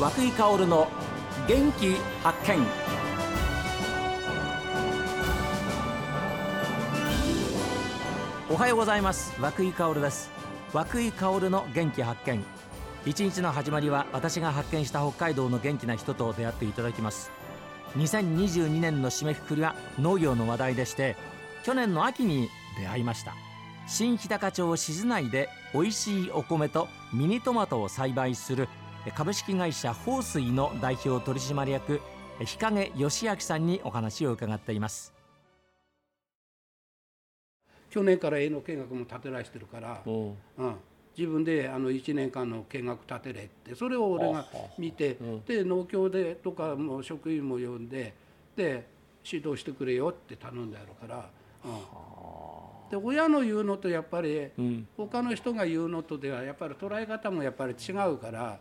和久井薫の元気発見。おはようございます。和久井薫です。和久井薫の元気発見。一日の始まりは私が発見した北海道の元気な人と出会っていただきます。2022年の締めくくりは農業の話題でして去年の秋に出会いました。新日高町静内で美味しいお米とミニトマトを栽培する株式会社豊水の代表取締役日陰義明さんにお話を伺っています。去年から絵の見学も立てらしてるから、う。ん、自分であの1年間の見学立てれってそれを俺が見て、うん。で農協でとかも職員も呼んでで指導してくれよって頼んであるから、うん、で親の言うのとやっぱりうん。他の人が言うのとではやっぱり捉え方もやっぱり違うから。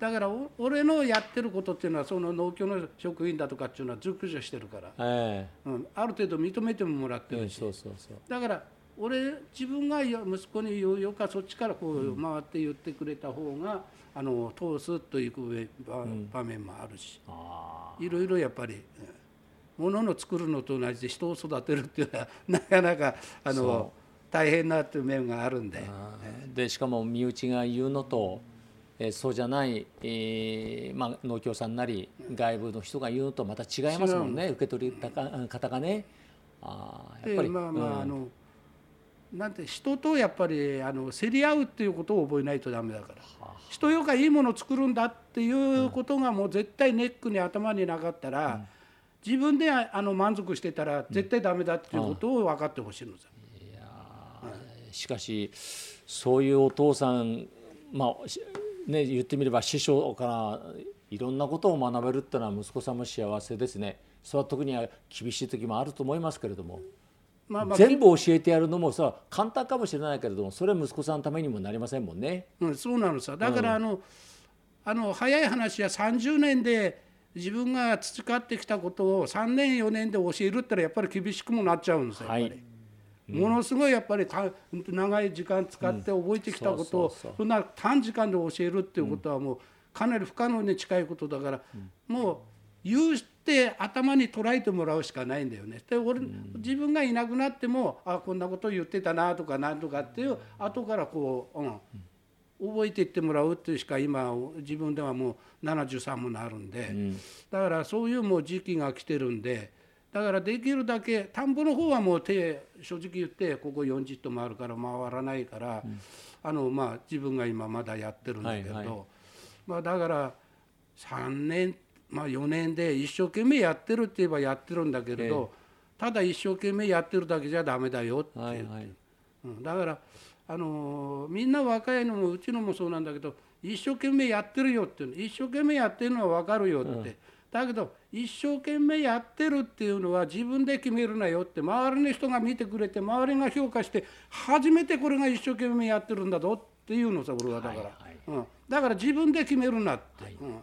だからお俺のやってることっていうのはその農協の職員だとかっていうのは熟女してるから、えうん、ある程度認めてももらってえるし、そうそうそう。だから俺自分がよ息子に言うよかそっちからこう回って言ってくれた方が、あの通すという場場面もあるし、あいろいろやっぱりうん。物の作るのと同じで人を育てるっていうのは なかなかあその大変なっていう面があるんで。あでしかも身内が言うのと、えーそうじゃない、えーまあ、農協さんなり外部の人が言うのとまた違いますもんね受け取り方方がね。あーやっぱり。でまあまあ、うん。あのなんて人とやっぱりあの競り合うっていうことを覚えないとダメだから。人よがいいものを作るんだっていうことがもう絶対ネックに頭になかったら、自分であの満足してたら絶対ダメだっていうことを分かってほしいのさ、いやーしかしそういうお父さんまあしね言ってみれば師匠からいろんなことを学べるってのは息子さんも幸せですね。それは特に厳しい時もあると思いますけれども、まあまあ全部教えてやるのもさ簡単かもしれないけれどもそれは息子さんのためにもなりませんもんね。うん、そうなのさだからあの,、あの早い話は30年で自分が培ってきたことを3年4年で教えるってのはやっぱり厳しくもなっちゃうんですよ、はいやっぱり。ものすごいやっぱりた長い時間使って覚えてきたことをそんな短時間で教えるっていうことはもうかなり不可能に近いことだから、もう言うして頭に捉えてもらうしかないんだよね。で俺、自分がいなくなってもあこんなこと言ってたなとかなんとかっていう後からこう、うん、覚えていってもらうっていうしか今自分ではもう73もなるんで、だからそういうもう時期が来てるんでだからできるだけ田んぼの方はもう手正直言ってここ40トンもあるから回らないから、あのまあ自分が今まだやってるんだけど、はいはい。まあだから3年まあ4年で一生懸命やってるって言えばやってるんだけれど、ただ一生懸命やってるだけじゃダメだよっていう。はいはい。うん、だから、あのーみんな若いのもうちのもそうなんだけど一生懸命やってるよっていうの。一生懸命やってるのは分かるよって、だけど一生懸命やってるっていうのは自分で決めるなよって周りの人が見てくれて周りが評価して初めてこれが一生懸命やってるんだぞっていうのさ俺はだから、はいはいうん、だから自分で決めるなって、はい。うん、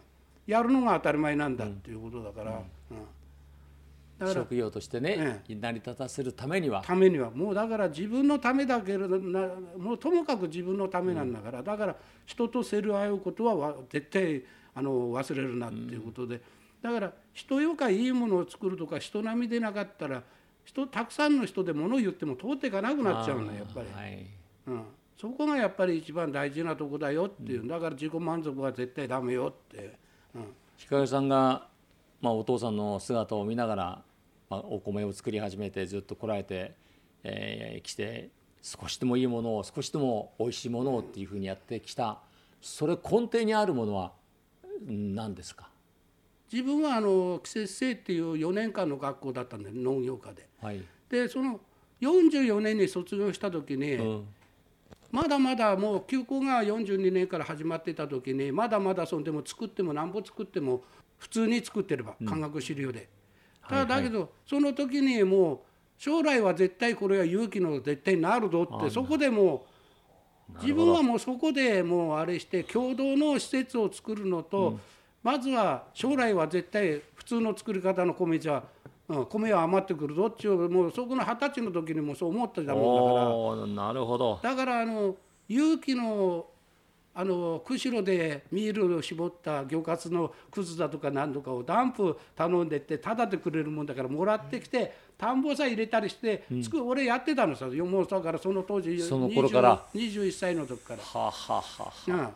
やるのが当たり前なんだっていうことだから。うん。だから職業としてね、成り立たせるためには。ためには。もうだから自分のためだけれどなもうともかく自分のためなんだから、だから人と競り合うことはわ絶対あの忘れるなっていうことで、だから人よかいいものを作るとか人並みでなかったら人たくさんの人で物を言っても通っていかなくなっちゃうのやっぱり、はい。うん、そこがやっぱり一番大事なとこだよっていう、だから自己満足は絶対ダメよって。うん。日陰さんが、まあ、お父さんの姿を見ながら、まあ、お米を作り始めてずっと来られて、えー来て少しでもいいものを少しでも美味しいものをっていうふうにやってきた。それ根底にあるものはうん何ですか、自分はあの季節生っていう4年間の学校だったんで農業科で。はい。でその44年に卒業した時に、うん。まだまだもう休校が42年から始まってた時にまだまだそんでも作ってもなんぼ作っても普通に作ってれば科学資料で、ただだけどその時にもう将来は絶対これは勇気の絶対になるぞってそこでもう自分はもうそこでもうあれして共同の施設を作るのと、まずは将来は絶対普通の作り方の米じゃ、うん、米は余ってくるぞっていうもうそこの二十歳の時にもそう思ってたもんだから。なるほど。だからあの勇気のあの釧路でミールを絞った魚カツのくずだとか何とかをダンプ頼んでってタダでくれるもんだからもらってきて田んぼさ入れたりして、つく俺やってたのさもうだからその当時その頃から。20 21歳の時から。はあ、はあはあは。あうん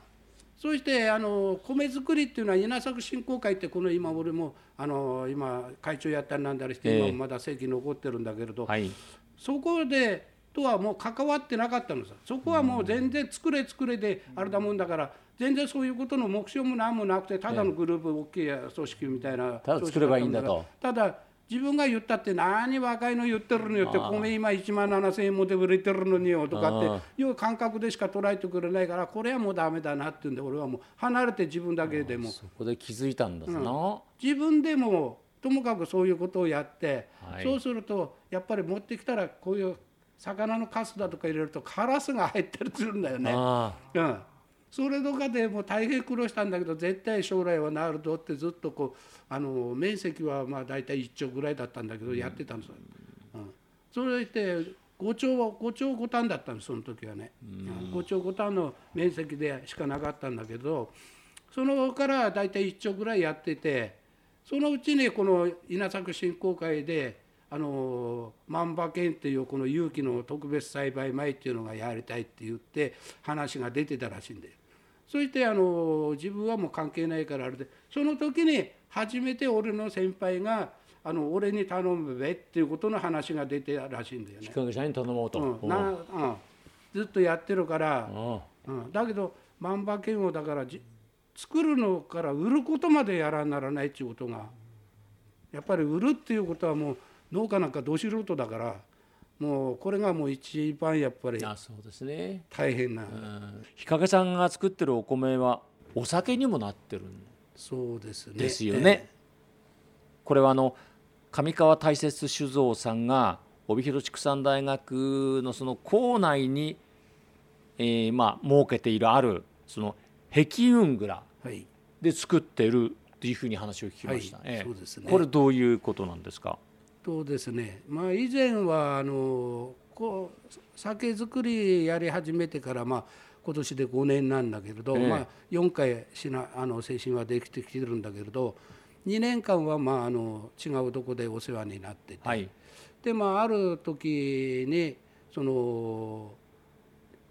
そしてあの米作りっていうのは稲作振興会ってこの今俺もあの今会長やったりなんだりしてええ。今もまだ席残ってるんだけれど、はい。そこでとはもう関わってなかったのさ。そこはもう全然作れ作れであれだもんだから全然そういうことの目標も何もなくてただのグループ大きい組織みたいなただ作ればいいんだと。ただ自分が言ったって何若いの言ってるのよって米今1万7,000円もで売れてるのによとかっていう感覚でしか捉えてくれないからこれはもうダメだなっていうんで俺はもう離れて自分だけでも。そこで気づいたんですな、自分でもともかくそういうことをやって、はい。そうするとやっぱり持ってきたらこういう魚のカスだとか入れるとカラスが入ったりするんだよね。あ。うん、それとかでもう大変苦労したんだけど絶対将来はなるぞってずっとこうあの面積はまあ大体1兆ぐらいだったんだけどやってたんですよ。うん、それで5兆は5兆5単だったんですその時はね。5兆5単の面積でしかなかったんだけどそのから大体1兆ぐらいやっててそのうちにこの稲作振興会であの万馬券っていうこの有機の特別栽培米っていうのがやりたいって言って話が出てたらしいんだよ。そしてあの自分はもう関係ないからあれでその時に初めて俺の先輩があの俺に頼むべっていうことの話が出てたらしいんだよね。あ日。陰社に頼もうと、うん。なうん、ずっとやってるから、うん。うん、だけど万馬券をだからじ作るのから売ることまでやらならないっていうことがやっぱり売るっていうことはもう農家なんかど素人だからもうこれがもう一番やっぱりあそうですね、大変な、うん、日陰さんが作ってるお米はお酒にもなってるんそうですね。ですよね。これはあの上川大雪酒造さんが帯広畜産大学のその校内に、えーまあ設けているあるその壁運蔵で作ってるっていうふうに話を聞きました、はいええそうですねこれどういうことなんですか？とですね、まあ、以前はあのこう酒造りやり始めてから、まあ、今年で5年なんだけれど、ええまあ、4回しなあの精神はできてきてるんだけれど2年間は、まあ、あの違うとこでお世話になってて、はいでまあある時にその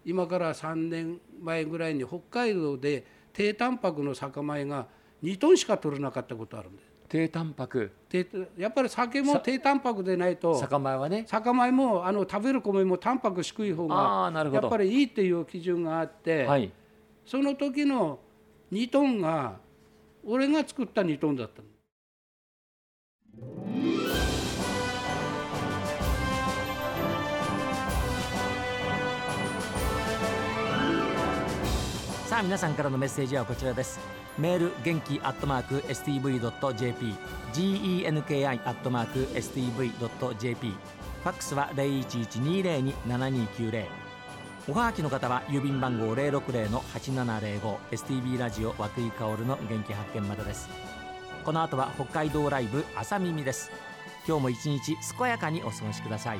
今から3年前ぐらいに北海道で低タンパクの酒米が2トンしか取れなかったことあるんです。低タンパク。低やっぱり酒も低タンパクでないと酒米はね。酒米もあの食べる米もタンパク低い方がやっぱりいいっていう基準があって、はい。その時の2トンが俺が作った2トンだったの。あ皆さんからのメッセージはこちらです。メール元気アットマーク STV.jp genki アットマーク STV.jp ファックスは0112027290おはがきの方は郵便番号060-8705 STB ラジオ和久井薫の元気発見までです。この後は北海道ライブ朝耳です。今日も一日健やかにお過ごしください。